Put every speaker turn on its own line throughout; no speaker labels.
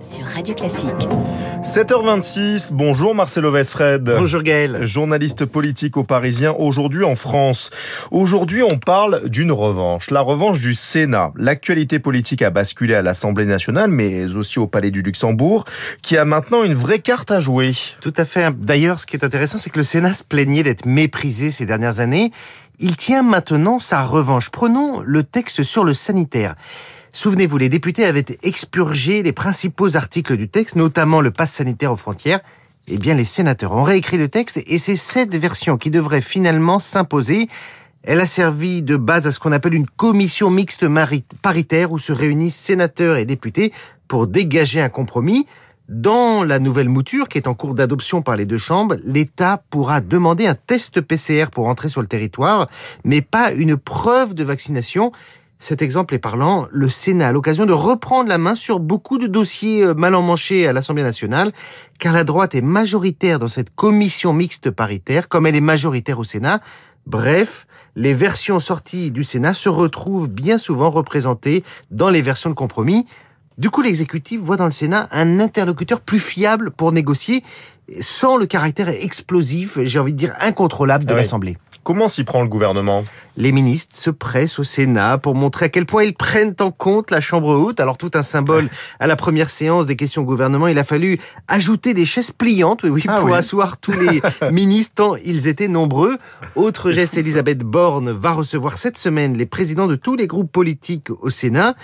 sur Radio Classique.
7h26, bonjour Marcelo Vesfred.
Bonjour Gaël.
Journaliste politique au Parisien, aujourd'hui en France. Aujourd'hui on parle d'une revanche, la revanche du Sénat. L'actualité politique a basculé à l'Assemblée nationale, mais aussi au Palais du Luxembourg, qui a maintenant une vraie carte à jouer.
Tout à fait. D'ailleurs, ce qui est intéressant, c'est que le Sénat se plaignait d'être méprisé ces dernières années. Il tient maintenant sa revanche. Prenons le texte sur le sanitaire. Souvenez-vous, les députés avaient expurgé les principaux articles du texte, notamment le pass sanitaire aux frontières. Eh bien, les sénateurs ont réécrit le texte et c'est cette version qui devrait finalement s'imposer. Elle a servi de base à ce qu'on appelle une commission mixte paritaire où se réunissent sénateurs et députés pour dégager un compromis. Dans la nouvelle mouture qui est en cours d'adoption par les deux chambres, l'État pourra demander un test PCR pour entrer sur le territoire, mais pas une preuve de vaccination. Cet exemple est parlant. Le Sénat a l'occasion de reprendre la main sur beaucoup de dossiers euh, mal emmanchés à l'Assemblée nationale, car la droite est majoritaire dans cette commission mixte paritaire, comme elle est majoritaire au Sénat. Bref, les versions sorties du Sénat se retrouvent bien souvent représentées dans les versions de compromis. Du coup, l'exécutif voit dans le Sénat un interlocuteur plus fiable pour négocier sans le caractère explosif, j'ai envie de dire incontrôlable de
Ah oui.
l'Assemblée.
Comment s'y prend le gouvernement?
Les ministres se pressent au Sénat pour montrer à quel point ils prennent en compte la Chambre haute. Alors tout un symbole à la première séance des questions au gouvernement, il a fallu ajouter des chaises pliantes, oui, oui,
Ah
pour
oui.
asseoir tous les ministres tant ils étaient nombreux. Autre geste, Elisabeth Borne va recevoir cette semaine les présidents de tous les groupes politiques au Sénat.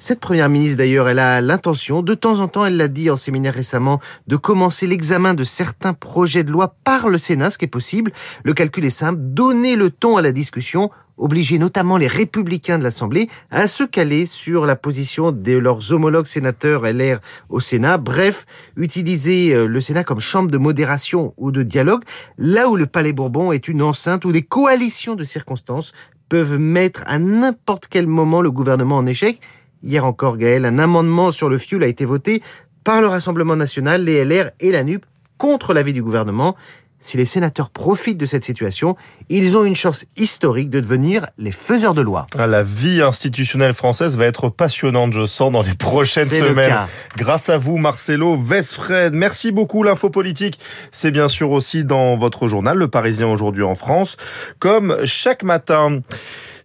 Cette première ministre, d'ailleurs, elle a l'intention, de temps en temps, elle l'a dit en séminaire récemment, de commencer l'examen de certains projets de loi par le Sénat, ce qui est possible. Le calcul est simple, donner le ton à la discussion, obliger notamment les républicains de l'Assemblée à se caler sur la position de leurs homologues sénateurs LR au Sénat. Bref, utiliser euh, le Sénat comme chambre de modération ou de dialogue, là où le Palais Bourbon est une enceinte où des coalitions de circonstances peuvent mettre à n'importe quel moment le gouvernement en échec. Hier encore, Gaël, un amendement sur le fioul a été voté par le Rassemblement national, les LR et la NUP contre l'avis du gouvernement. Si les sénateurs profitent de cette situation, ils ont une chance historique de devenir les faiseurs de loi.
Ah, La vie institutionnelle française va être passionnante, je sens, dans les prochaines
le
semaines. Grâce à vous, Marcelo Vesfred. Merci beaucoup. L'info politique, c'est bien sûr aussi dans votre journal, Le Parisien aujourd'hui en France, comme chaque matin.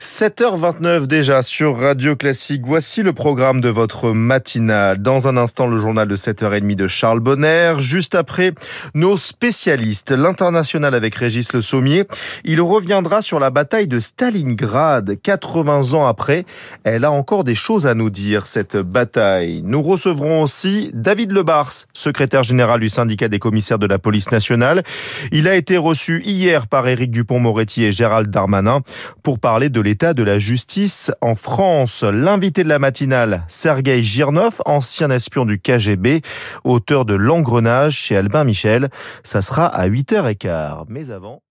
7h29 déjà sur Radio Classique. Voici le programme de votre matinale. Dans un instant, le journal de 7h30 de Charles Bonner. Juste après, nos spécialistes. L'international avec Régis Le Sommier. Il reviendra sur la bataille de Stalingrad. 80 ans après, elle a encore des choses à nous dire, cette bataille. Nous recevrons aussi David Lebars, secrétaire général du syndicat des commissaires de la police nationale. Il a été reçu hier par Éric Dupont-Moretti et Gérald Darmanin pour parler de l'état de la justice en France. L'invité de la matinale, Sergei Girnov, ancien espion du KGB, auteur de L'engrenage chez Albin Michel. Ça sera à 8h15. Mais avant...